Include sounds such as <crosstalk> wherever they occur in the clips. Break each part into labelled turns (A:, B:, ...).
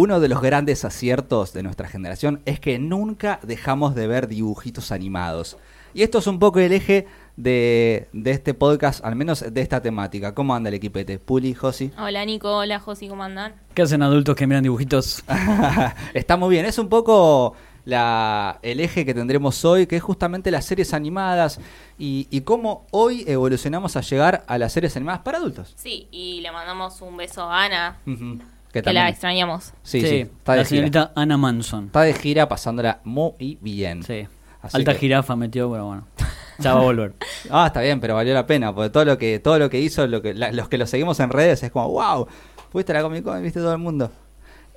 A: uno de los grandes aciertos de nuestra generación es que nunca dejamos de ver dibujitos animados. Y esto es un poco el eje de, de este podcast, al menos de esta temática. ¿Cómo anda el equipete? Puli, Josi.
B: Hola Nico, hola Josi, ¿cómo andan?
C: ¿Qué hacen adultos que miran dibujitos? <laughs>
A: Está muy bien, es un poco la, el eje que tendremos hoy, que es justamente las series animadas y, y cómo hoy evolucionamos a llegar a las series animadas para adultos.
B: Sí, y le mandamos un beso a Ana,
A: Ujú,
B: que, la extrañamos.
A: Sí, sí, está
C: la
A: de gira.
C: señorita Anna Manson.
A: Está de gira pasándola muy bien.
C: Sí.
A: Así
C: Alta
A: que-
C: jirafa metió, pero bueno. <laughs> Ya va a volver.
A: Ah, está bien, pero valió la pena, porque todo lo que, todo lo que hizo, lo que, la- los que lo seguimos en redes es como, wow, fuiste a la Comic Con, viste todo el mundo.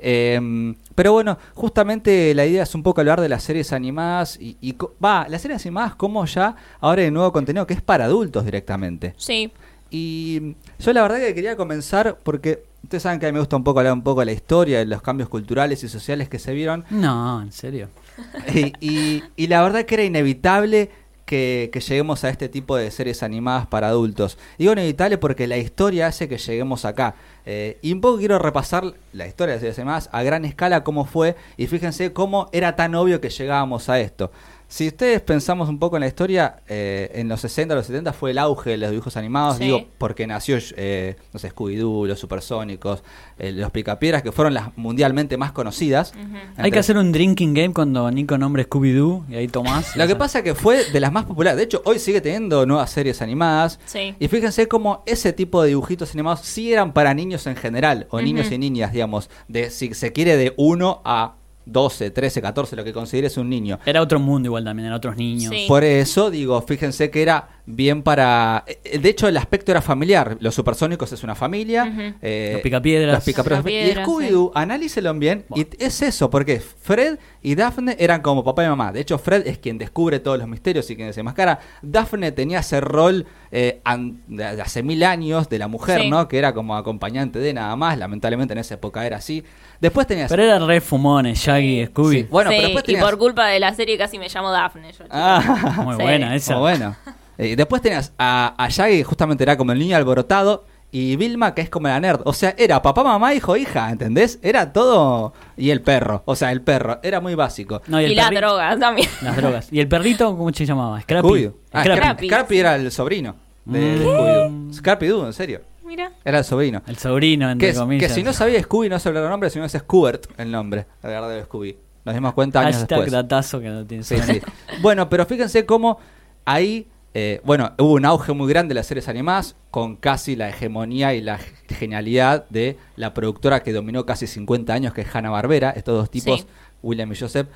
A: Eh, pero bueno, justamente la idea es un poco hablar de las series animadas y, va, las series animadas como ya ahora hay nuevo contenido que es para adultos directamente.
B: Sí,
A: Y yo la verdad que quería comenzar porque ustedes saben que a mí me gusta un poco hablar un poco de la historia, de los cambios culturales y sociales que se vieron
C: No, en serio. <laughs>
A: y, y- y la verdad que era inevitable que, que lleguemos a este tipo de series animadas para adultos. Digo inevitable porque la historia hace que lleguemos acá. Eh, y un poco quiero repasar la historia de las series animadas a gran escala, cómo fue, y fíjense cómo era tan obvio que llegábamos a esto. Si ustedes pensamos un poco en la historia, eh, en los 60, los 70 fue el auge de los dibujos animados,
B: Sí.
A: digo, porque nació, eh, no sé, Scooby-Doo, los Supersónicos, eh, los Picapiedras, que fueron las mundialmente más conocidas.
C: Hay
A: Entre-
C: que hacer un drinking game cuando Nico nombre Scooby-Doo y ahí Tomás.
A: Lo que pasa es que fue de las más populares. De hecho, hoy sigue teniendo nuevas series animadas.
B: sí.
A: Y fíjense cómo ese tipo de dibujitos animados sí eran para niños en general, o niños y niñas, digamos, de si se quiere de 1 a 12, 13, 14, lo que consideres un niño.
C: Era otro mundo igual también, eran otros niños.
B: Sí.
A: Por eso digo, fíjense que era bien para... eh, De hecho, el aspecto era familiar. Los supersónicos es una familia.
B: Ujú.
A: eh,
C: Los picapiedras.
A: los picapiedras. Y Scooby-Doo, analícelo bien. Y es eso, porque Fred y Daphne eran como papá y mamá. De hecho, Fred es quien descubre todos los misterios y quien desenmascara. Daphne tenía ese rol eh, an- de hace mil años de la mujer,
B: Sí.
A: ¿no? Que era como acompañante de nada más. Lamentablemente en esa época era así. Después tenías...
C: Pero eran re fumones, Shaggy, Scooby.
A: Sí, Bueno,
B: Sí,
A: pero después
B: y por culpa de la serie casi me llamo Daphne. Yo, <laughs>
A: Ah,
C: Muy
B: Sí.
C: buena esa.
A: Muy bueno. Eh, después tenías a, a Shaggy, que justamente era como el niño alborotado, y Vilma, que es como la nerd. O sea, era papá, mamá, hijo, hija, ¿entendés? Era todo. Y el perro. O sea, el perro. Era muy básico.
C: No, y
B: y la
C: perri-
B: droga también.
C: Las drogas. ¿Y el perrito cómo se llamaba? Scrappy.
A: Ah,
C: Scrappy.
A: Scrappy. Scrappy era el sobrino de,
C: Mm.
A: Scooby-Doo. Scrappy-Doo, en serio.
B: Mira.
A: Era el sobrino.
C: El sobrino,
A: Que,
C: entre
A: es- que
C: comillas.
A: si no sabía Scooby, no se hablaba el nombre, sino es Scoobert el nombre, la verdad de Scooby. Nos dimos cuenta años
C: Hashtag
A: después.
C: datazo que no tiene
A: Sí, sí. Bueno, pero fíjense cómo ahí, eh, bueno, hubo un auge muy grande de las series animadas con casi la hegemonía y la ge- genialidad de la productora que dominó casi 50 años, que es Hanna-Barbera, estos dos tipos,
B: Sí.
A: William y Joseph.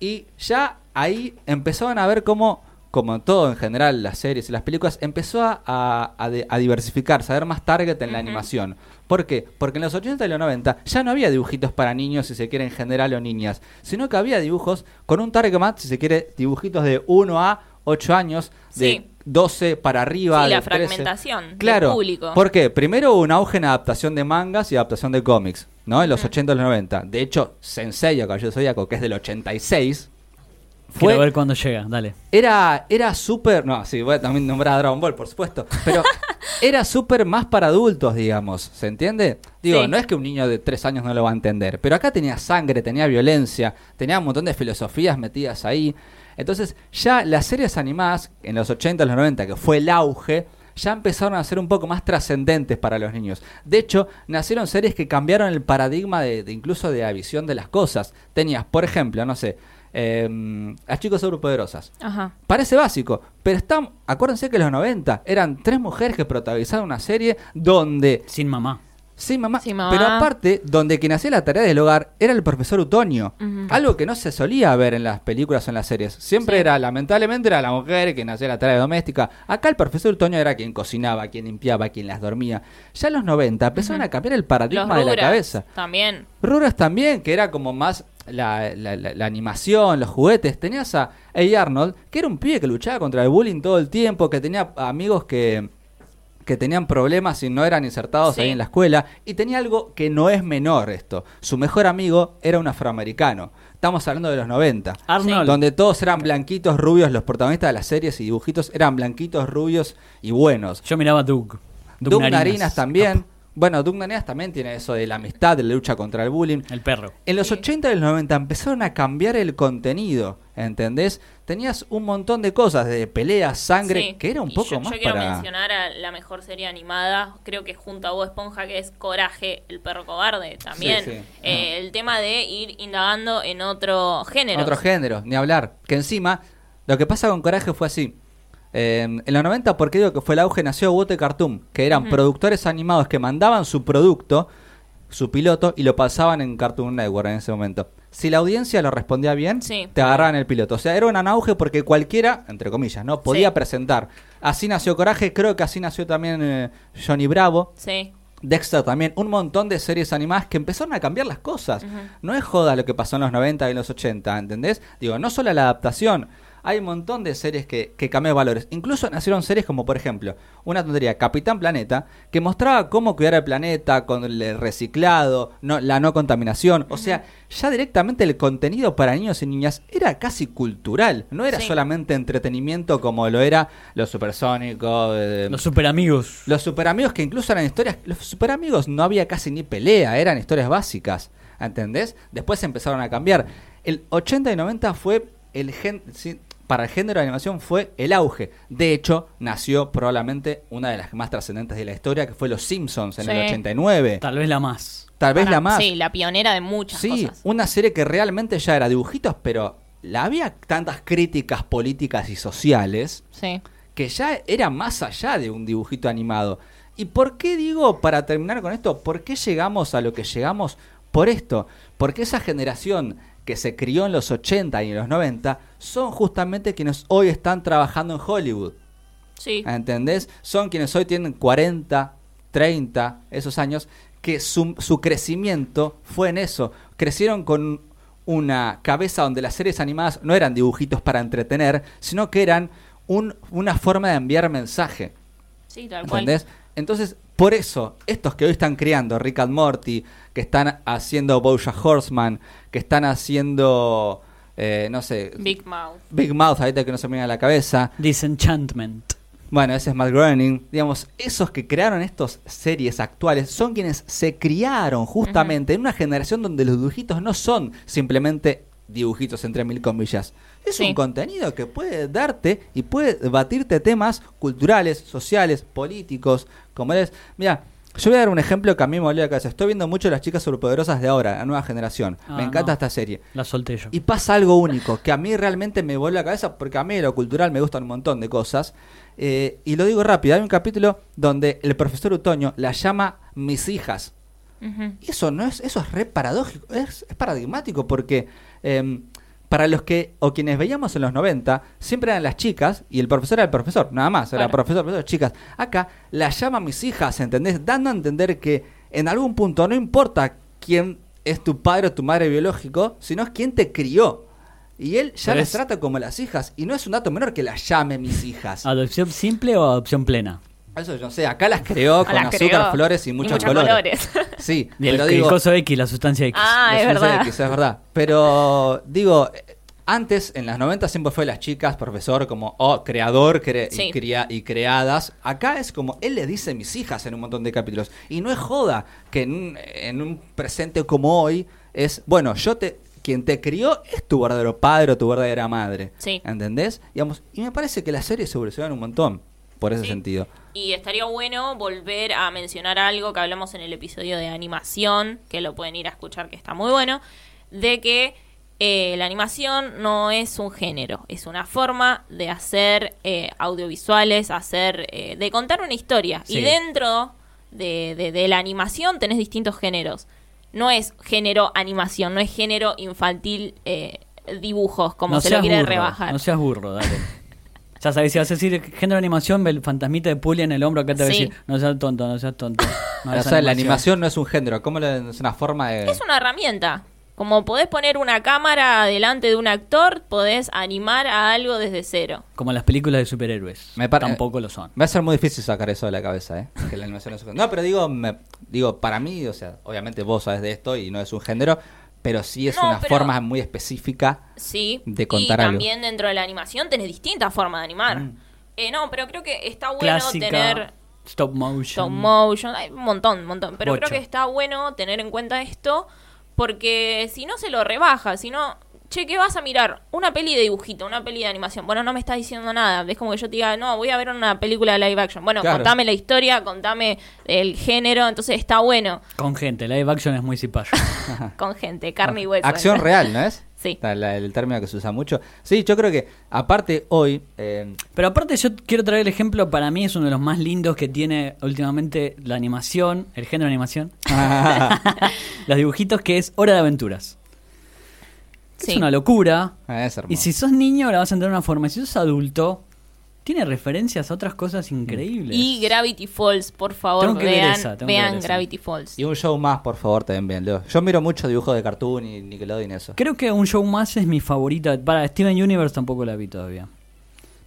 A: Y ya ahí empezaban a ver cómo, como en todo en general, las series y las películas, empezó a, a- a diversificarse, a ver más target en la animación. ¿Por qué? Porque en los 80 y los 90 ya no había dibujitos para niños, si se quiere, en general o niñas, sino que había dibujos con un target más, si se quiere, dibujitos de 1 a 8 años, de
B: Sí.
A: 12 para arriba.
B: Sí, la
A: de 13.
B: fragmentación del público.
A: ¿Por qué? Primero hubo un auge en adaptación de mangas y adaptación de cómics, ¿no? En los
B: Ujú.
A: 80 y los 90. De hecho, Sensei, o Caballero Zodíaco, que es del 86,
C: Quiero
A: fue
C: ver cuándo llega, dale.
A: era, era súper. No, sí, voy a también nombrar a Dragon Ball, por supuesto. Pero <laughs> era súper más para adultos, digamos. ¿Se entiende? Digo,
B: Sí.
A: no es que un niño de tres años no lo va a entender. Pero acá tenía sangre, tenía violencia, tenía un montón de filosofías metidas ahí. Entonces, ya las series animadas, en los 80, los 90, que fue el auge, ya empezaron a ser un poco más trascendentes para los niños. De hecho, nacieron series que cambiaron el paradigma de, de incluso de la visión de las cosas. Tenías, por ejemplo, no sé, eh, las chicas superpoderosas.
B: Ajá.
A: Parece básico, pero están, acuérdense que en los 90 eran tres mujeres que protagonizaron una serie donde,
C: Sin mamá.
A: Sí mamá,
B: Sí, mamá.
A: pero aparte, donde quien hacía la tarea del hogar era el profesor Utonio. Algo que no se solía ver en las películas o en las series. Siempre
B: Sí.
A: era, lamentablemente, era la mujer quien hacía la tarea doméstica. Acá el profesor Utonio era quien cocinaba, quien limpiaba, quien las dormía. Ya en los 90 empezaron a cambiar el paradigma de la cabeza.
B: También.
A: Rugrats también, que era como más la, la- la- la animación, los juguetes. Tenías a A. Arnold, que era un pibe que luchaba contra el bullying todo el tiempo, que tenía amigos que, que tenían problemas y no eran insertados
B: Sí.
A: ahí en la escuela. Y tenía algo que no es menor esto. Su mejor amigo era un afroamericano. Estamos hablando de los 90.
C: Arnold.
A: Donde todos eran blanquitos, rubios, los protagonistas de las series y dibujitos eran blanquitos, rubios y buenos.
C: Yo miraba Doug.
A: Doug Narinas también, Bueno, Doug Naneas también tiene eso de la amistad, de la lucha contra el bullying.
C: El perro.
A: En los
B: Sí.
A: 80 y los 90 empezaron a cambiar el contenido, ¿entendés? Tenías un montón de cosas, de peleas, sangre,
B: Sí.
A: que era un
B: Y
A: poco
B: yo,
A: más
B: yo quiero
A: para...
B: mencionar a la mejor serie animada, creo que junto a Bob Esponja, que es Coraje, el perro cobarde, también.
A: Sí, sí.
B: Eh, El tema de ir indagando en otro género.
A: Otro género, ni hablar. Que encima, lo que pasa con Coraje fue así. Eh, en los 90, ¿por qué digo que fue el auge? Nació Wote Cartoon, que eran productores animados que mandaban su producto, su piloto, y lo pasaban en Cartoon Network en ese momento. Si la audiencia lo respondía bien,
B: Sí.
A: te agarraban el piloto. O sea, era un auge porque cualquiera, entre comillas, no podía
B: Sí.
A: presentar. Así nació Coraje, creo que así nació también eh, Johnny Bravo.
B: Sí.
A: Dexter también, un montón de series animadas que empezaron a cambiar las cosas. No es joda lo que pasó en los 90 y en los 80, ¿entendés? Digo, no solo la adaptación, hay un montón de series que, que cambian valores. Incluso nacieron series como, por ejemplo, una tontería, Capitán Planeta, que mostraba cómo cuidar el planeta con el reciclado, no, la no contaminación. O sea, ya directamente el contenido para niños y niñas era casi cultural, no era
B: Sí.
A: solamente entretenimiento como lo era Los Supersónicos. eh,
C: Los super amigos.
A: los super amigos que incluso eran historias, los super amigos no había casi ni pelea, eran historias básicas, ¿entendés? Después empezaron a cambiar. El 80 y 90 fue el gen, para el género de animación fue el auge. De hecho, nació probablemente una de las más trascendentes de la historia, que fue Los Simpsons en el
B: Sí.
A: 89.
C: Tal vez la más.
A: Tal vez
B: Para-
A: la más.
B: Sí, la pionera de muchas
A: Sí,
B: cosas.
A: una serie que realmente ya era dibujitos, pero la había tantas críticas políticas y sociales
B: Sí.
A: que ya era más allá de un dibujito animado. ¿Y por qué digo, para terminar con esto, por qué llegamos a lo que llegamos? Por esto, porque esa generación que se crió en los 80 y en los 90 son justamente quienes hoy están trabajando en Hollywood.
B: Sí.
A: ¿Entendés? Son quienes hoy tienen 40, 30, esos años, que su, su crecimiento fue en eso. Crecieron con una cabeza donde las series animadas no eran dibujitos para entretener, sino que eran un- una forma de enviar mensaje.
B: Sí, tal cual.
A: ¿Entendés? Entonces, por eso, estos que hoy están criando Rick and Morty, que están haciendo Bojack Horseman, que están haciendo, eh, no sé,
B: Big Mouth.
A: Big Mouth, ahorita que no se me viene a la cabeza,
C: Disenchantment.
A: bueno, ese es Matt Groening. Digamos, esos que crearon estas series actuales son quienes se criaron justamente en una generación donde los dibujitos no son simplemente dibujitos entre mil comillas. Es
B: Sí.
A: un contenido que puede darte y puede debatirte temas culturales, sociales, políticos, como es. Mira, yo voy a dar un ejemplo que a mí me volvió a la cabeza. Estoy viendo mucho las chicas superpoderosas de ahora, la nueva generación.
C: Ah,
A: me encanta
C: no.
A: esta serie.
C: La solté yo.
A: Y pasa algo único, que a mí realmente me vuelve a la cabeza, porque a mí lo cultural me gustan un montón de cosas. Eh, y lo digo rápido, hay un capítulo donde el profesor Utoño la llama mis hijas. Y eso no es, eso es re paradójico, es, es paradigmático, porque em, para los que, o quienes veíamos en los 90, siempre eran las chicas, y el profesor era el profesor, nada más, era
B: Claro.
A: profesor, profesor, chicas. Acá la llama mis hijas, ¿entendés? Dando a entender que en algún punto no importa quién es tu padre o tu madre biológico, sino es quién te crió. Y él ya
C: Pero
A: las
C: es-
A: trata como las hijas, y no es un dato menor que las llame mis hijas.
C: ¿Adopción simple o adopción plena?
A: Eso yo no sé, acá las creó con
B: las
A: azúcar,
B: creó.
A: flores y
B: Y
A: muchos
B: muchos
A: colores.
B: colores. <laughs>
A: Sí,
C: Y el,
A: pero
C: el
A: digo,
C: coso X, la sustancia X.
B: Ah,
A: la
B: es verdad.
A: X, es verdad. Pero digo, antes en las 90 siempre fue las chicas, profesor, como oh, creador cre-
B: Sí.
A: y, crea- y creadas. Acá es como él le dice mis hijas en un montón de capítulos. Y no es joda que en un, en un presente como hoy es, bueno, yo te. Quien te crió es tu verdadero padre o tu verdadera madre.
B: Sí.
A: ¿Entendés? Digamos, y me parece que las series evolucionan un montón por ese
B: Sí.
A: sentido.
B: Y estaría bueno volver a mencionar algo que hablamos en el episodio de animación, que lo pueden ir a escuchar, que está muy bueno, de que eh, la animación no es un género, es una forma de hacer eh, audiovisuales, hacer, eh, de contar una historia.
C: Sí.
B: Y dentro de, de- de la animación tenés distintos géneros. No es género animación, no es género infantil eh, dibujos, como
C: no
B: se lo quiere
C: burro,
B: rebajar.
C: No seas burro, dale. <laughs> Ya sabes, si vas a decir género de animación, ve el fantasmita de Puli en el hombro acá te va a
B: Sí.
C: decir, no seas tonto, no seas tonto. <laughs> No
A: o
C: es
A: sea, la animación no es un género, ¿cómo le- es una forma de...?
B: Es una herramienta. Como podés poner una cámara delante de un actor, podés animar a algo desde cero.
C: Como las películas de superhéroes.
A: Me par-
C: Tampoco lo son.
A: Va a ser muy difícil sacar eso de la cabeza, ¿eh? Que la animación es un género. No, pero digo, me- digo, para mí, o sea, obviamente vos sabes de esto y no es un género, pero sí es
B: No,
A: una
B: pero-
A: forma muy específica.
B: Sí.
A: De contar
B: y
A: algo.
B: también dentro de la animación tenés distintas formas de animar.
A: Mm.
B: Eh, no, pero creo que está bueno
C: Clásica.
B: tener
C: Stop motion.
B: stop motion, hay un montón, un montón. Pero creo que está bueno tener en cuenta esto porque si no se lo rebaja, si no, che, ¿qué vas a mirar? Una peli de dibujito, una peli de animación. Bueno, no me estás diciendo nada. Es como que yo te diga, no, voy a ver una película de live action. Bueno,
A: Claro.
B: contame la historia, contame el género, entonces está bueno
C: Con gente, live action es muy cipayo. <laughs>
B: con gente, carne y hueso.
A: Acción real, ¿no es?
B: Sí.
A: Está la- el término que se usa mucho. Sí, yo creo que, aparte, hoy. eh,
C: Pero aparte yo quiero traer el ejemplo, para mí es uno de los más lindos que tiene últimamente la animación, el género de animación, <laughs> <laughs> los dibujitos, que es Hora de Aventuras.
B: Sí.
C: Es una locura.
A: es hermoso.
C: Y si sos niño la vas a entrar de una forma, y si sos adulto, tiene referencias a otras cosas increíbles.
B: Y Gravity Falls, por favor,
C: Tengo que ver
B: vean,
C: esa, tengo que
B: vean
C: ver esa.
B: Gravity Falls.
A: Y un show más, por favor, también bien. Leo. Yo miro mucho dibujos de cartoon y Nickelodeon y eso.
C: Creo que un show más es mi favorita. Para Steven Universe tampoco la vi todavía.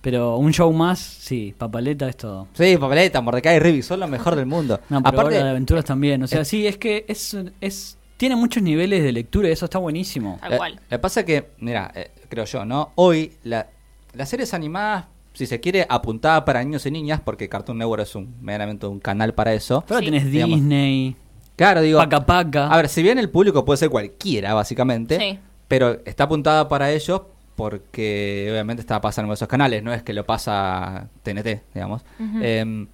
C: Pero un show más, sí, papaleta es todo.
A: Sí, papeleta, Mordecai y Ribi, son lo mejor del mundo.
C: No, pero
A: Aparte,
C: Hora de aventuras también. O sea, sí, es que es, es tiene muchos niveles de lectura y eso está buenísimo.
B: Tal
A: eh,
B: cual.
A: Lo que pasa es que, mira, eh, creo yo, ¿no? Hoy la, las series animadas, si se quiere, apuntadas para niños y niñas, porque Cartoon Network es un meramente un canal para eso.
C: Pero
B: Sí.
C: tenés
A: Digamos.
C: Disney,
A: Claro, digo.
C: Paca Paca.
A: A ver, si bien el público puede ser cualquiera, básicamente,
B: Sí.
A: pero está apuntada para ellos porque obviamente está pasando en esos canales, no es que lo pasa TNT, digamos. Eh,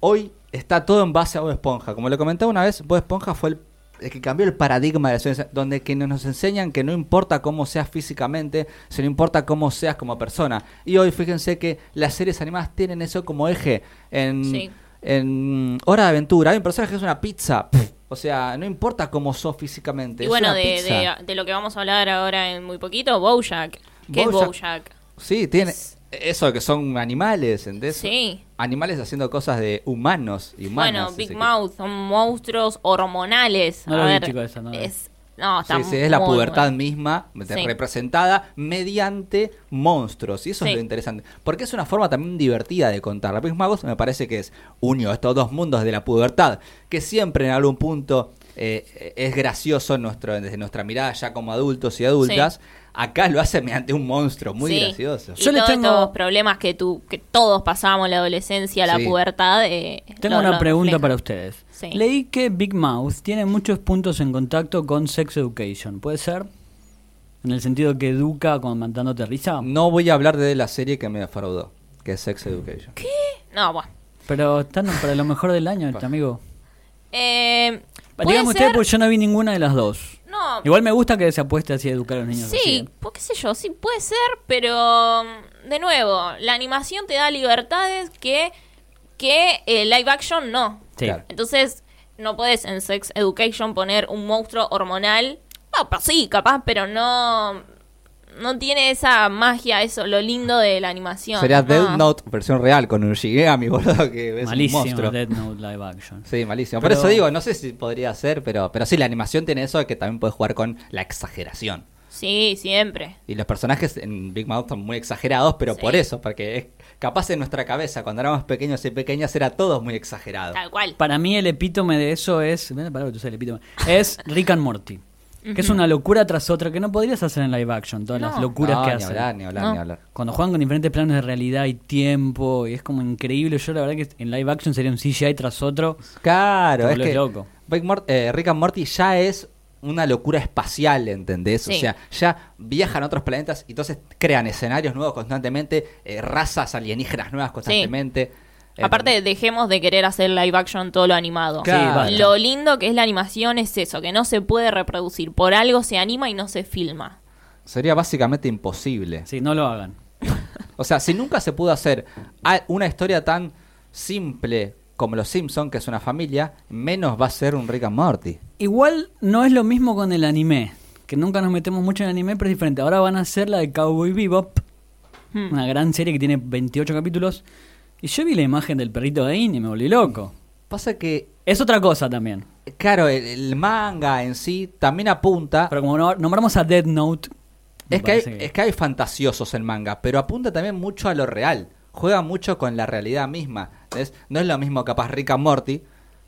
A: hoy está todo en base a Bob Esponja. Como le comentaba una vez, Bob Esponja fue el que cambió el paradigma de la ciencia, donde que nos enseñan que no importa cómo seas físicamente, sino importa cómo seas como persona. Y hoy fíjense que las series animadas tienen eso como eje. En,
B: Sí.
A: en Hora de Aventura hay un personaje que es una pizza. O sea, no importa cómo sos físicamente.
B: Y
A: es
B: bueno,
A: una
B: de,
A: pizza.
B: de, de lo que vamos a hablar ahora en muy poquito, Bojack. ¿Qué es
A: Bojack.
B: Bojack?
A: Sí, tiene eso que son animales, ¿entendés?
B: Sí.
A: Animales haciendo cosas de humanos y humanas.
B: Bueno, Big Mouth son monstruos hormonales.
C: No
B: a
C: lo vi,
B: ver,
C: chico, esa, no vi.
B: es, no, está
A: Sí, sí, es la pubertad
B: bueno.
A: misma
B: Sí.
A: representada mediante monstruos. Y eso
B: Sí.
A: es lo interesante. Porque es una forma también divertida de contar. La Big Magos me parece que es unió estos dos mundos de la pubertad, que siempre en algún punto eh, es gracioso nuestro, desde nuestra mirada ya como adultos y adultas. Acá lo hace mediante un monstruo muy
B: Sí.
A: gracioso.
B: Y
C: Yo
B: todos
C: tengo-
B: estos problemas que tú, que todos pasamos la adolescencia, la
A: Sí.
B: pubertad. eh,
C: Tengo
B: lo-
C: una
B: lo
C: pregunta
B: refleja.
C: para ustedes.
B: Sí.
C: Leí que Big Mouth tiene muchos puntos en contacto con Sex Education. ¿Puede ser? En el sentido que educa con mandándote risa.
A: No voy a hablar de la serie que me defraudó, que es Sex Education.
B: No, bueno.
C: Pero están para lo mejor del año, este amigo.
B: Eh,
C: Dígame usted,
B: ser-
C: porque yo no vi ninguna de las dos. Igual me gusta que se apueste así a educar a los niños.
B: Sí,
C: ¿eh?
B: pues qué sé yo, sí puede ser, pero mm, de nuevo, la animación te da libertades que, que eh, live action no.
C: Sí.
A: Claro.
B: Entonces, no puedes en Sex Education poner un monstruo hormonal. No, pues sí, capaz, pero no no tiene esa magia, eso, lo lindo de la animación.
A: Sería
B: No.
A: Death Note versión real con un Shigami, <laughs> boludo, que es
C: Malísimo
A: un monstruo.
C: Death Note live action.
A: Sí, malísimo.
C: Pero-
A: Por eso digo, no sé si podría ser, pero, pero sí, la animación tiene eso de que también puedes jugar con la exageración.
B: Sí, siempre.
A: Y los personajes en Big Mouth son muy exagerados, pero
B: Sí.
A: por eso, porque es capaz en nuestra cabeza, cuando éramos pequeños y pequeñas, era todo muy exagerado.
B: Tal cual.
C: Para mí el epítome de eso es... ven, pará, que tú sabes el epítome. Es Rick and Morty. Que es una locura tras otra que no podrías hacer en live action. Todas las locuras
A: No,
C: que
A: ni
C: hacen.
A: hablar, ni hablar,
B: No.
A: ni hablar.
C: Cuando juegan con diferentes planos de realidad y tiempo, y es como increíble. Yo la verdad que en live action sería un CGI tras otro.
A: Claro, es que
C: loco.
A: Eh, Rick and Morty ya es una locura espacial, ¿entendés? O sea, ya viajan a otros planetas y entonces crean escenarios nuevos constantemente, eh, razas alienígenas nuevas constantemente.
B: Aparte, dejemos de querer hacer live action todo lo animado.
A: Claro.
C: Sí, basta.
B: Lo lindo que es la animación es eso, que no se puede reproducir. Por algo se anima y no se filma.
A: sería básicamente imposible.
C: Sí, no lo hagan. <laughs>
A: O sea, si nunca se pudo hacer una historia tan simple como Los Simpson, que es una familia, menos va a ser un Rick and Morty.
C: Igual no es lo mismo con el anime. Que nunca nos metemos mucho en anime, pero es diferente. Ahora van a hacer la de Cowboy Bebop.
B: Hmm.
C: Una gran serie que tiene 28 capítulos. Y yo vi la imagen del perrito de Ain y me volví loco.
A: Pasa que,
C: Es otra cosa también.
A: claro, el, el manga en sí también apunta.
C: Pero como no- nombramos a Dead Note.
A: Es que, hay,
C: parece
A: es que hay fantasiosos en manga, pero apunta también mucho a lo real. Juega mucho con la realidad misma. ¿ves? No es lo mismo capaz Rick and Morty,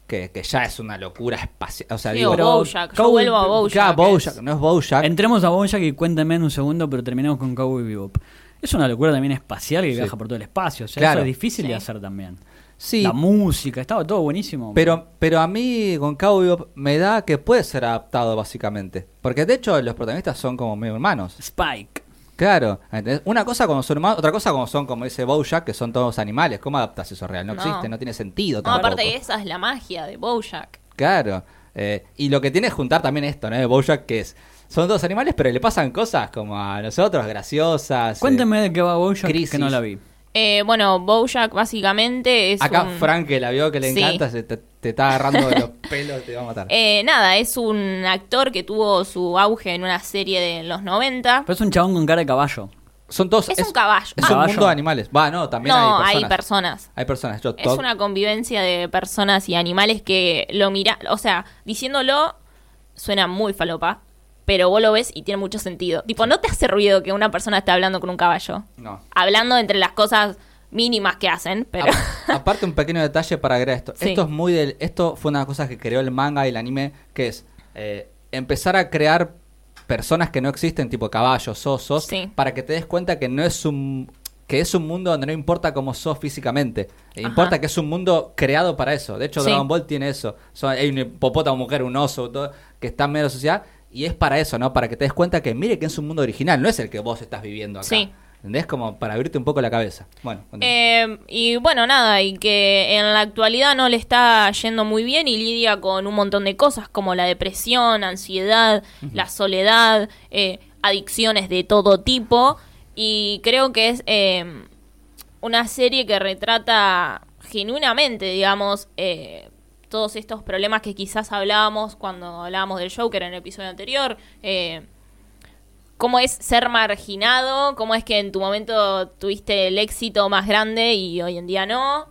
A: que, que ya es una locura espacial. O sea,
B: Sí,
A: digo,
B: o
C: pero
B: Bojack. Yo vuelvo a Bojack.
A: Bojack, no es Bojack.
C: Entremos a Bojack y cuéntame en un segundo, pero terminemos con Cowboy Bebop. Es una locura también espacial que
A: Sí.
C: viaja por todo el espacio. O sea,
A: Claro.
C: eso es difícil de hacer también.
A: Sí,
C: La música, estaba todo buenísimo.
A: pero, pero a mí con Cowboy me da que puede ser adaptado básicamente. Porque de hecho los protagonistas son como medio hermanos.
C: Spike.
A: Claro, ¿entendés? una cosa cuando son hermanos, otra cosa cuando son como dice Bojack, que son todos animales. ¿Cómo adaptas eso real? No,
B: No.
A: existe, no tiene sentido
B: No, aparte esa es la magia de Bojack.
A: Claro. eh, y lo que tiene es juntar también esto, ¿no? De Bojack, que es... Son todos animales, pero le pasan cosas como a nosotros, graciosas. eh,
C: Cuéntame de qué va Bojack,
A: Crisis.
C: que no la vi.
B: Eh, bueno, Bojack básicamente es
A: Acá
B: un...
A: Frank, que la vio que le
B: Sí.
A: encanta, se te, te está agarrando de los <laughs> pelos, te va a matar.
B: Eh, nada, es un actor que tuvo su auge en una serie de los 90.
C: Pero es un chabón con cara de caballo.
A: Son todos...
B: Es un caballo.
A: Es
B: Ah.
A: un
C: Caballo.
A: mundo de animales. Va, no, también
B: No,
A: hay
B: hay
A: personas.
B: personas.
A: Hay personas. Yo,
B: Es una convivencia de personas y animales que lo mira, o sea, diciéndolo suena muy falopa, pero vos lo ves y tiene mucho sentido. Tipo, no te hace ruido que una persona esté hablando con un caballo.
A: No.
B: Hablando entre las cosas mínimas que hacen, pero
A: A- aparte un pequeño detalle para agregar esto.
B: Sí.
A: Esto es muy del, esto fue una de las cosas que creó el manga y el anime, que es eh, empezar a crear personas que no existen, tipo caballos, osos,
B: Sí.
A: para que te des cuenta que no es un que es un mundo donde no importa cómo sos físicamente, eh,
B: Ajá.
A: importa que es un mundo creado para eso. De hecho,
B: Sí.
A: Dragon Ball tiene eso. Son- hay un hipopótamo, mujer, un oso, todo, que está en medio de la sociedad, y es para eso, ¿no? Para que te des cuenta que mire que es un mundo original, no es el que vos estás viviendo acá.
B: Sí.
A: ¿Entendés? Como para abrirte un poco la cabeza. Bueno.
B: Eh, y bueno, nada, y que en la actualidad no le está yendo muy bien y lidia con un montón de cosas como la depresión, ansiedad, la soledad, eh, adicciones de todo tipo. Y creo que es eh, una serie que retrata genuinamente, digamos, eh, todos estos problemas que quizás hablábamos cuando hablábamos del Joker en el episodio anterior. Eh, cómo es ser marginado, cómo es que en tu momento tuviste el éxito más grande y hoy en día no.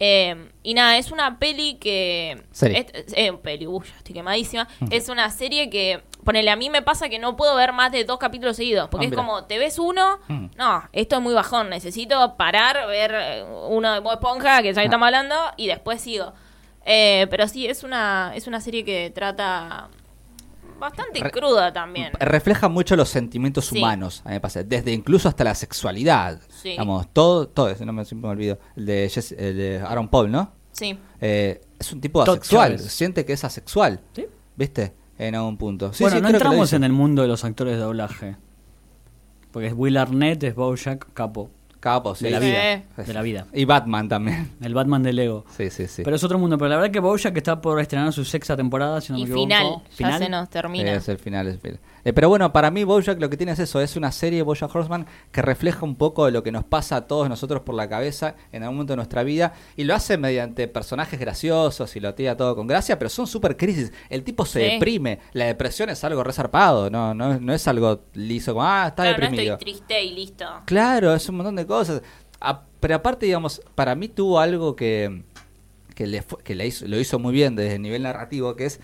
B: Eh, y nada, es una peli que...
A: Serie.
B: Es, eh, peli, uy, ya estoy quemadísima. Es una serie que, ponele, a mí me pasa que no puedo ver más de dos capítulos seguidos. Porque
A: Ah,
B: es
A: mira.
B: como, te ves uno,
A: Mm.
B: no, esto es muy bajón. Necesito parar, ver eh, uno de Bob Esponja, que ya
A: Ah.
B: estamos hablando, y después sigo. Eh, pero sí, es una, es una serie que trata bastante
A: Re-
B: cruda también.
A: refleja mucho los sentimientos
B: Sí.
A: humanos, a mí me pasa, desde incluso hasta la sexualidad.
B: Sí.
A: Digamos, todo, todo eso, no me, me olvido. El de, el de Aaron Paul, ¿no?
B: Sí.
A: Eh, es un tipo asexual, siente que es asexual,
C: ¿Sí?
A: ¿viste? En algún punto. Sí,
C: bueno,
A: sí,
C: no entramos en el mundo de los actores de doblaje. Porque es Will Arnett, es Bojack, capo.
A: Capo, sí.
C: De la
B: Sí.
C: vida. De la vida.
A: Y Batman también.
C: El Batman de Lego.
A: Sí, sí, sí.
C: Pero es otro mundo. Pero la verdad que Bojack está por estrenar su sexta temporada, si no
B: y
C: me equivoco.
B: final, ya se nos termina.
A: Es el final, es el final. Eh, pero bueno, para mí Bojack lo que tiene es eso, es una serie Bojack Horseman que refleja un poco de lo que nos pasa a todos nosotros por la cabeza en algún momento de nuestra vida y lo hace mediante personajes graciosos y lo tira todo con gracia, pero son super crisis. El tipo se
B: Sí.
A: deprime, la depresión es algo resarpado, no, no, no es algo liso como, ah, está
B: Claro, no
A: deprimido.
B: estoy triste y listo.
A: Claro, es un montón de cosas. A- pero aparte, digamos, para mí tuvo algo que, que, le, que le hizo, lo hizo muy bien desde el nivel narrativo, que es,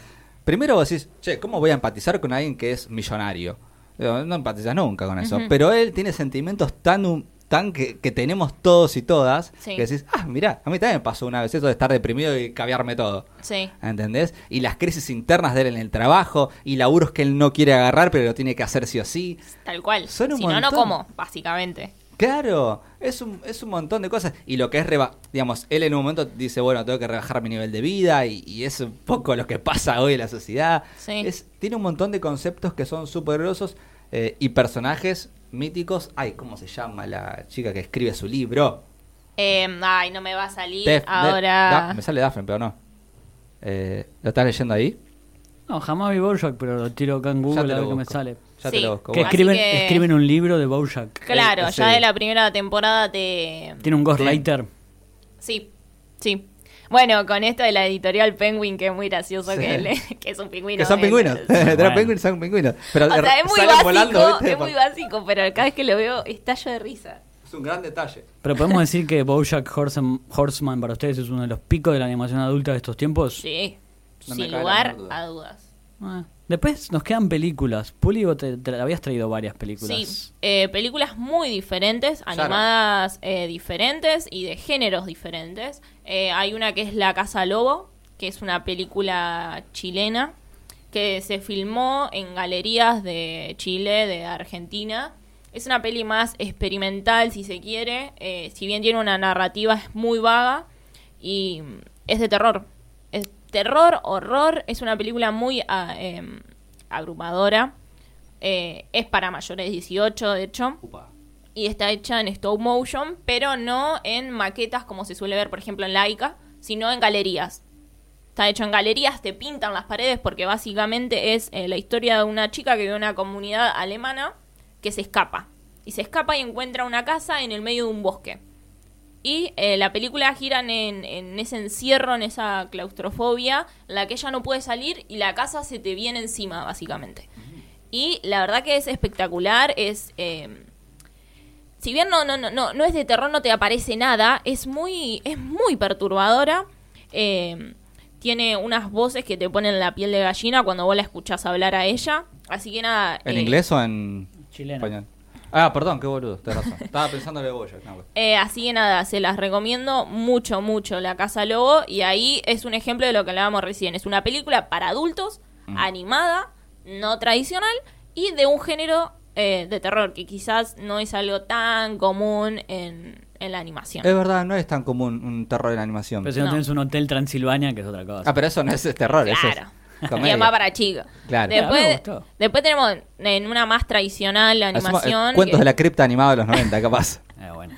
A: primero vos decís, che, ¿cómo voy a empatizar con alguien que es millonario? No empatizas nunca con eso. Pero él tiene sentimientos tan, tan que, que tenemos todos y todas,
B: Sí.
A: que decís, ah, mirá, a mí también me pasó una vez eso de estar deprimido y caviarme todo.
B: Sí.
A: ¿Entendés? Y las crisis internas de él en el trabajo y laburos que él no quiere agarrar, pero lo tiene que hacer sí o sí.
B: Tal cual.
A: Son un
B: si no, no como, básicamente.
A: Claro, es un, es un montón de cosas. Y lo que es, reba digamos, él en un momento dice, bueno, tengo que rebajar mi nivel de vida y, y es un poco lo que pasa hoy en la sociedad.
B: Sí.
A: Es, tiene un montón de conceptos que son súper grosos eh, y personajes míticos. Ay, ¿cómo se llama la chica que escribe su libro?
B: Eh, ay, no me va a salir
A: Def-
B: ahora.
A: Da- me sale Daphne, pero no. Eh, ¿Lo estás leyendo ahí?
C: No, jamás vi Bojack, pero lo tiro acá en Google a
A: lo
C: ver qué me sale.
A: Ya
B: Sí.
A: te lo busco.
C: Que
A: Bueno.
B: Así
C: escriben,
B: que-
C: escriben un libro de Bojack.
B: Claro,
A: Eh,
B: ya
A: sí.
B: de la primera temporada te.
C: Tiene un ghostwriter.
B: Sí, sí. Bueno, con esto de la editorial Penguin, que es muy gracioso,
A: Sí.
B: que, le- <laughs> que es un pingüino.
A: Que son
B: eh,
A: pingüinos. <laughs>
C: Bueno.
A: Penguin son pingüinos. Pero
B: O sea, es muy básico,
A: volando, ¿viste?
B: es muy básico, pero cada vez que lo veo estallo de risa.
A: Es un gran detalle.
C: Pero podemos <laughs> decir que Bojack Horseman, Horseman para ustedes es uno de los picos de la animación adulta de estos tiempos.
B: Sí,
A: No
B: sin lugar a dudas.
C: Ah, Después nos quedan películas. Puli, vos te, te habías traído varias películas.
B: Sí, eh, películas muy diferentes, animadas eh, diferentes y de géneros diferentes. Eh, hay una que es La Casa Lobo, que es una película chilena que se filmó en galerías de Chile, de Argentina. Es una peli más experimental, si se quiere. eh, si bien tiene una narrativa es muy vaga. y mm, es de terror. Terror, horror, es una película muy ah, em, abrumadora. Eh, es para mayores de 18, de hecho. Y está hecha en stop motion, pero no en maquetas como se suele ver, por ejemplo, en Laika, sino en galerías. Está hecho en galerías, te pintan las paredes porque básicamente es eh, la historia de una chica que vive en una comunidad alemana que se escapa. Y se escapa y encuentra una casa en el medio de un bosque. Y eh, la película gira en, en, ese encierro, en esa claustrofobia, en la que ella no puede salir y la casa se te viene encima, básicamente. Y la verdad que es espectacular, es... Eh, si bien no, no, no, no, no es de terror, no te aparece nada, es muy, es muy perturbadora. Eh, tiene unas voces que te ponen la piel de gallina cuando vos la escuchás hablar a ella. Así que nada.
A: ¿En inglés o en chileno? Ah, perdón, qué boludo, tenés razón. Estaba pensando en bollo.
B: Eh, así que nada, se las recomiendo mucho, mucho, La Casa Lobo. Y ahí es un ejemplo de lo que hablábamos recién. Es una película para adultos, mm. animada, no tradicional y de un género eh, de terror, que quizás no es algo tan común en, en, la animación.
A: Es verdad, no es tan común un terror en animación.
C: Pero si no, tienes un hotel Transilvania, que es otra cosa.
A: Ah, pero eso no es terror, eso es
B: y más para chicos.
A: Claro.
B: Después, después tenemos en una más tradicional la animación.
A: cuentos de la cripta animada de los 90, capaz.
C: Eh, <laughs> bueno.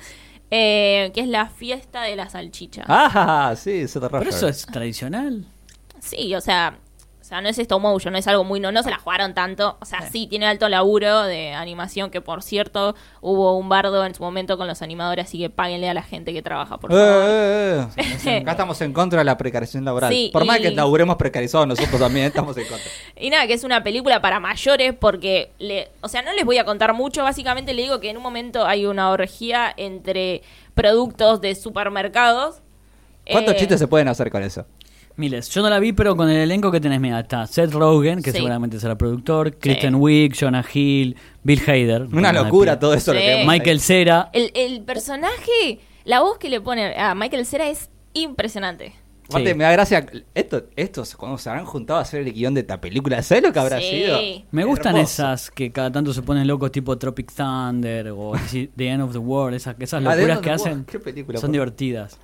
B: eh, que es la fiesta de la salchicha.
A: Ah, sí, eso
C: te Pero eso es tradicional.
B: Sí, o sea, sea, no es stop motion, no es algo muy... No, no se la jugaron tanto. O sea, sí. tiene alto laburo de animación, que por cierto, hubo un bardo en su momento con los animadores, así que páguenle a la gente que trabaja, por favor. Eh,
A: eh, eh. <laughs> Acá estamos en contra de la precarización laboral. por más que laburemos precarizados, nosotros también estamos en contra. <laughs>
B: Y nada, que es una película para mayores porque... Le, o sea, no les voy a contar mucho. Básicamente le digo que en un momento hay una orgía entre productos de supermercados.
A: ¿Cuántos chistes se pueden hacer con eso?
C: Miles. Yo no la vi, pero con el elenco que tenés, mira, está Seth Rogen, que seguramente será productor, Kristen Wiig, Jonah Hill, Bill Hader.
A: Una locura todo eso.
C: Michael Cera.
B: El, el, personaje, la voz que le pone a Michael Cera es impresionante.
A: Aparte, me da gracia. Esto, estos, cuando se habrán juntado a hacer el guion de esta película, ¿sabes lo que habrá sido?
C: Me gustan esas que cada tanto se ponen locos, tipo Tropic Thunder o <laughs> The End of the World, esas, esas ah, locuras que hacen. son divertidas.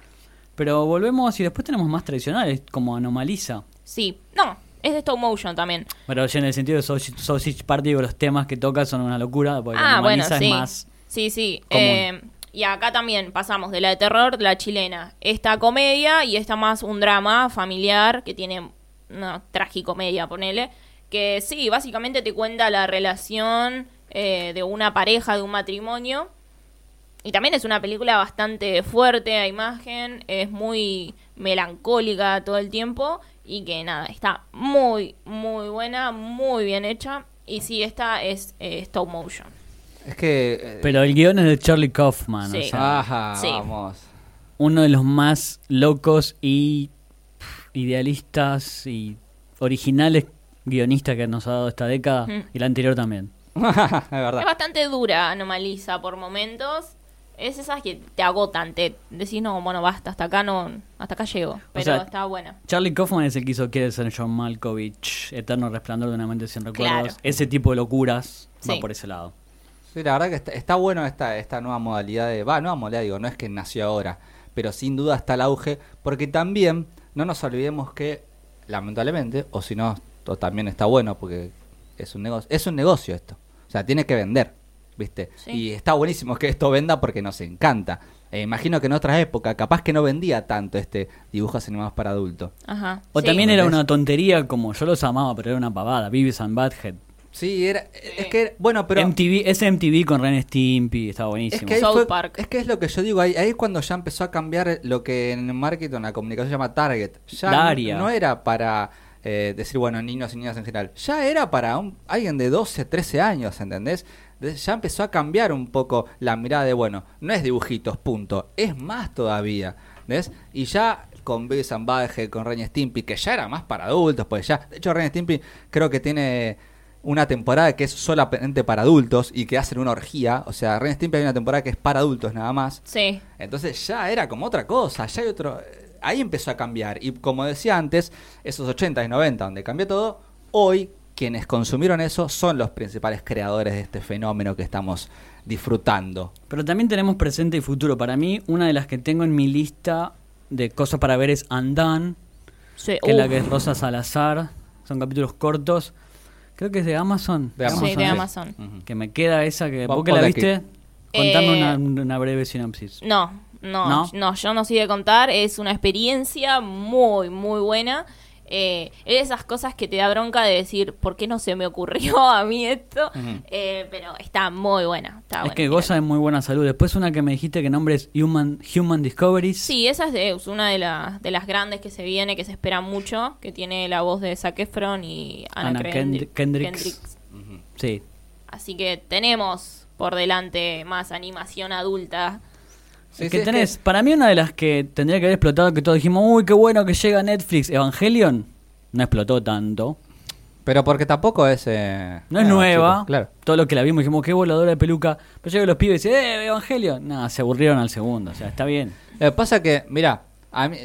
C: Pero volvemos y después tenemos más tradicionales, como Anomaliza.
B: Sí, no, es de stop motion también.
C: Pero en el sentido de Sausage, Party, los temas que toca son una locura, porque ah, Anomaliza es más.
B: Sí, sí. Eh, y acá también pasamos de la de terror, la chilena. Esta comedia y esta más un drama familiar que tiene una tragicomedia, ponele. Que sí, básicamente te cuenta la relación eh, de una pareja, de un matrimonio y también es una película bastante fuerte a imagen, es muy melancólica todo el tiempo y que nada, está muy, muy buena, muy bien hecha. Y sí, esta es eh, stop motion.
A: Es que...
C: Eh, Pero el guion es de Charlie Kaufman.
A: Sí. Ajá, vamos.
C: Uno de los más locos y idealistas y originales guionistas que nos ha dado esta década y la anterior también. <laughs>
A: es, verdad.
B: es bastante dura, anomaliza por momentos es esas que te agotan, te decís, no, bueno, basta, hasta acá no, hasta acá llego, pero está buena.
C: Charlie Kaufman es el que hizo que ser John Malkovich, Eterno Resplandor de una mente sin recuerdos. Ese tipo de locuras va por ese lado.
A: Sí, la verdad que está, está bueno esta, esta nueva modalidad de... Va, nueva modalidad, digo, no es que nació ahora, pero sin duda está el auge, porque también no nos olvidemos que, lamentablemente, o si no, también está bueno, porque es un negocio, es un negocio esto. O sea, tiene que vender. ¿Viste? Y está buenísimo que esto venda porque nos encanta. Eh, imagino que en otras épocas capaz que no vendía tanto este dibujos animados para adultos.
B: Ajá.
C: O también era una tontería como yo los amaba, pero era una pavada, Beavis and Badhead.
A: Sí, era, es que, bueno, pero...
C: MTV, ese MTV con Ren Stimpy, estaba buenísimo.
A: Es que, es que es lo que yo digo, ahí, ahí es cuando ya empezó a cambiar lo que en el marketing, en la comunicación se llama target. Ya no, era para eh, decir, bueno, niños y niñas en general. Ya era para un, alguien de 12, 13 años, ¿entendés? Ya empezó a cambiar un poco la mirada de, bueno, no es dibujitos, punto, es más todavía, ¿ves? Y ya con Beavis and con Ren Stimpy, que ya era más para adultos, pues ya, de hecho Ren Stimpy creo que tiene una temporada que es solamente para adultos y que hacen una orgía, o sea, Ren Stimpy hay una temporada que es para adultos nada más.
B: Sí.
A: Entonces ya era como otra cosa, ya hay otro... Ahí empezó a cambiar y como decía antes, esos 80 y 90 donde cambió todo, hoy quienes consumieron eso son los principales creadores de este fenómeno que estamos disfrutando.
C: Pero también tenemos presente y futuro. Para mí, una de las que tengo en mi lista de cosas para ver es Andan, que es la que es Rosa Salazar. Son capítulos cortos. Creo que es de Amazon.
B: De Amazon. Sí, de Amazon.
C: Que me queda esa que... ¿Vos que la viste? Contame una, eh, una, breve sinopsis.
B: No, no, no, yo no soy de contar. Es una experiencia muy, muy buena. Eh, es esas cosas que te da bronca de decir, ¿por qué no se me ocurrió a mí esto? Eh, pero está muy buena.
C: es que goza de muy buena salud. Después una que me dijiste que nombre es Human, Human Discoveries.
B: Sí, esa es, de, una de, de las grandes que se viene, que se espera mucho, que tiene la voz de Zac Efron y Anna, Kendricks.
C: Sí.
B: Así que tenemos por delante más animación adulta
C: que tenés, para mí una de las que tendría que haber explotado, que todos dijimos, uy, qué bueno que llega Netflix, Evangelion, no explotó tanto.
A: Pero porque tampoco es... Eh,
C: no es nueva, claro. todo lo que la vimos dijimos, qué voladora de peluca. Pero llegan los pibes y dicen, eh, Evangelion. No, se aburrieron al segundo, o sea, está bien.
A: Lo que pasa que, mira, a mí,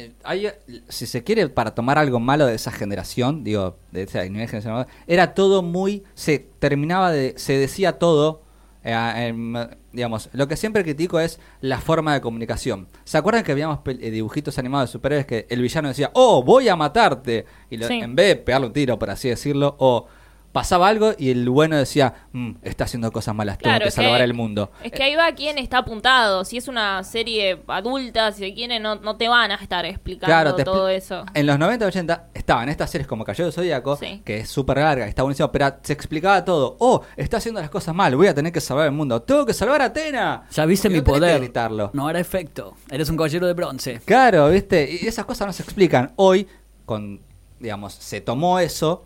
A: si se quiere para tomar algo malo de esa generación, digo, de esa generación, era todo muy, se terminaba de, se decía todo eh, digamos, lo que siempre critico es la forma de comunicación. ¿Se acuerdan que habíamos eh, dibujitos animados de superhéroes que el villano decía, oh, voy a matarte? Y en vez de pegarle un tiro, por así decirlo, o pasaba algo y el bueno decía, mm, está haciendo cosas malas, tengo que salvar el mundo.
B: Es que ahí va quien está apuntado. Si es una serie adulta, si se quiere, no, no te van a estar explicando todo eso.
A: En los 90 80 estaban estas series como Cayó de Zodíaco, que es súper larga, está buenísimo, pero se explicaba todo. Oh, está haciendo las cosas mal, voy a tener que salvar el mundo. Tengo que salvar a Atena.
C: Ya viste mi poder. No era efecto. Eres un caballero de bronce.
A: Claro, viste. Y esas cosas no se explican. Hoy, con, digamos, se tomó eso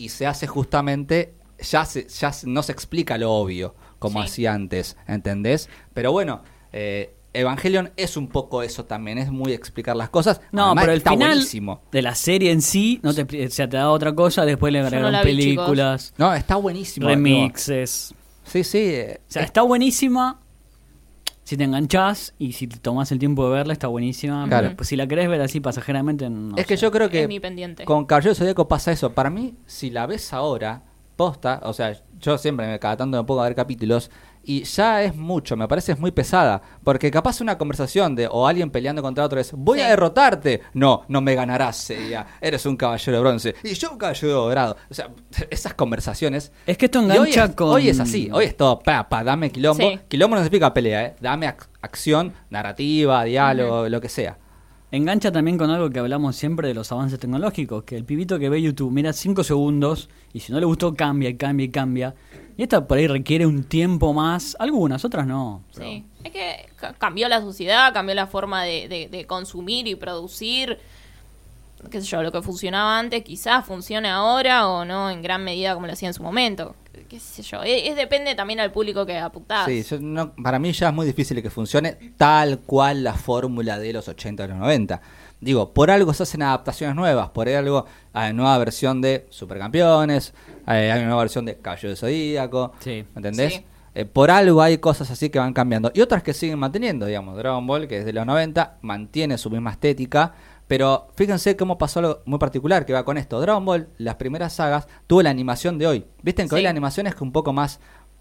A: y se hace justamente, ya, se, ya no se explica lo obvio como hacía antes, ¿entendés? Pero bueno, eh, Evangelion es un poco eso también, es muy explicar las cosas.
C: No, pero el final de la serie en sí, no te, te da otra cosa, después le agregaron películas.
A: no, está buenísimo.
C: Remixes.
A: Sí, sí. Eh,
C: o sea, está buenísima si te enganchás y si te tomás el tiempo de verla, está buenísima. Claro. pues si la querés ver así pasajeramente, no
A: Es que yo creo que con Caballero Zodíaco pasa eso. Para mí, si la ves ahora, posta, o sea, yo siempre me cada tanto me pongo a ver capítulos y ya es mucho, me parece es muy pesada, porque capaz una conversación de o alguien peleando contra otro es, voy a derrotarte, no, no me ganarás, sería, eres un caballero de bronce y yo un caballero dorado, o sea, <laughs> esas conversaciones.
C: Es que esto engancha
A: hoy
C: con...
A: Hoy es así, hoy es todo, pa, pa, dame quilombo, quilombo no significa pelea, ¿eh? dame acción, narrativa, diálogo, lo que sea.
C: Engancha también con algo que hablamos siempre de los avances tecnológicos, que el pibito que ve YouTube mira 5 segundos y si no le gustó cambia y cambia y cambia y esta por ahí requiere un tiempo más, algunas, otras no.
B: Sí, es que cambió la sociedad, cambió la forma de, consumir y producir. Qué sé yo, lo que funcionaba antes quizás funcione ahora o no en gran medida como lo hacía en su momento. Qué sé yo, e, es, depende también al público que apuntás.
A: Sí, para mí ya es muy difícil que funcione tal cual la fórmula de los 80 y los 90 digo, por algo se hacen adaptaciones nuevas, por algo hay nueva versión de Supercampeones, hay una nueva versión de Caballo de Zodíaco, sí. ¿entendés? Eh, por algo hay cosas así que van cambiando. Y otras que siguen manteniendo, digamos, Dragon Ball, que desde los 90 mantiene su misma estética, pero fíjense cómo pasó algo muy particular que va con esto. Dragon Ball, las primeras sagas, tuvo la animación de hoy. Viste que hoy la animación es un poco más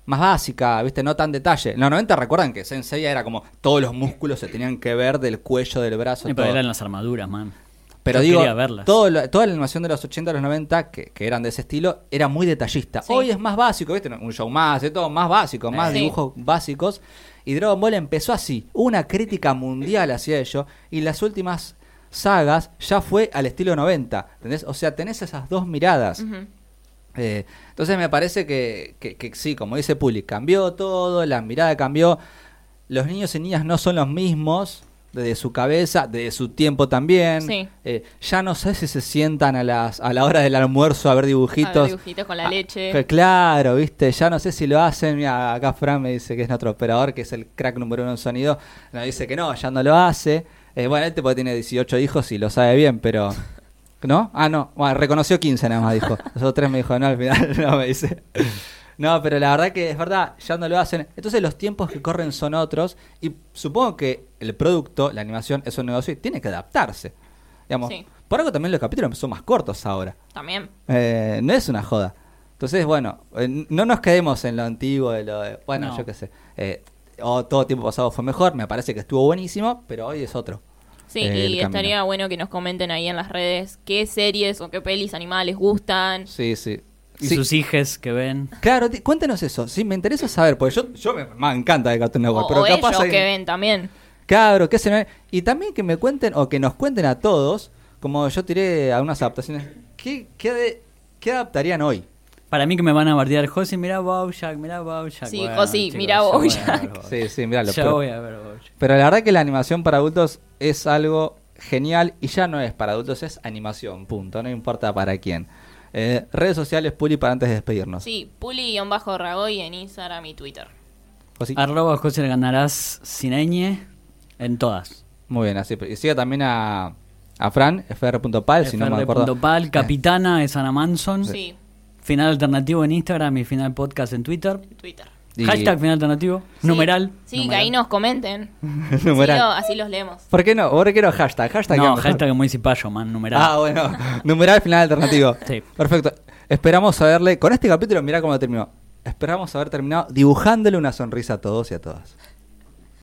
A: más básica, ¿viste? No tan detalle. En los 90 recuerdan que Sensei era como todos los músculos se tenían que ver del cuello, del brazo.
C: pero eran las armaduras, man.
A: Pero digo, todo toda la animación de los 80 y los 90, que, eran de ese estilo, era muy detallista. Hoy es más básico, ¿viste? Un show más, de todo más básico, más dibujos básicos. Y Dragon Ball empezó así. Una crítica mundial hacia ello. Y las últimas sagas ya fue al estilo 90. ¿Entendés? O sea, tenés esas dos miradas. Eh, entonces me parece que, que, sí, como dice Puli, cambió todo, la mirada cambió. Los niños y niñas no son los mismos desde su cabeza, desde su tiempo también. Eh, ya no sé si se sientan a, las, a la hora del almuerzo a ver dibujitos.
B: dibujitos con la ah, leche.
A: claro, viste, ya no sé si lo hacen. Mira, acá Fran me dice que es nuestro operador, que es el crack número uno en sonido. Nos dice que no, ya no lo hace. Eh, bueno, este porque tiene 18 hijos y lo sabe bien, pero <laughs> ¿No? Ah, no. Bueno, reconoció 15 nada más, dijo. <laughs> Los otros tres me dijo, no, al final <laughs> no me dice. No, pero la verdad que es verdad, ya no lo hacen. Entonces los tiempos que corren son otros y supongo que el producto, la animación, es un negocio y tiene que adaptarse. Digamos, por algo también los capítulos son más cortos ahora.
B: También.
A: Eh, no es una joda. Entonces, bueno, eh, no nos quedemos en lo antiguo, de lo de, bueno, yo qué sé. Eh, todo tiempo pasado fue mejor, me parece que estuvo buenísimo, pero hoy es otro.
B: Sí, y estaría bueno que nos comenten ahí en las redes qué series o qué pelis animales gustan.
A: Sí, sí.
C: Y sus hijas que ven.
A: Claro, cuéntenos eso. Sí, me interesa saber, porque yo, yo me, encanta de Cartoon Network. pero
B: o
A: capaz
B: ellos que ven también.
A: Claro, qué se me... Y también que me cuenten, o que nos cuenten a todos, como yo tiré a unas adaptaciones, ¿qué, qué, qué adaptarían hoy?
C: Para mí que me van a bardear, Josi, mira Bojack, mira Bojack.
B: Sí, Josi, mira Bojack.
A: Sí, sí.
C: Ya pero, voy a ver Bojack.
A: Pero la verdad que la animación para adultos es algo genial y ya no es para adultos, es animación, punto. No importa para quién. Eh, redes sociales, Puli, para antes de despedirnos.
B: Sí, Puli-Ragoy en Instagram y Twitter.
C: Josi. Arroba José ganarás sin en todas.
A: Muy bien, así. Y siga también a, a Fran, fr.pal, si no me acuerdo.
C: Pal, capitana es Ana Manson.
B: Sí.
C: Final alternativo en Instagram y final podcast en Twitter.
B: Twitter.
C: Hashtag final alternativo, numeral.
B: Sí, que ahí nos comenten. <laughs> numeral. Así, los leemos.
A: ¿Por qué no? Ahora quiero hashtag. hashtag
C: no, hashtag muy cipayo, man, numeral.
A: Ah, bueno. <laughs> numeral final alternativo.
C: sí.
A: Perfecto. Esperamos haberle, con este capítulo, mira cómo terminó. Esperamos haber terminado dibujándole una sonrisa a todos y a todas.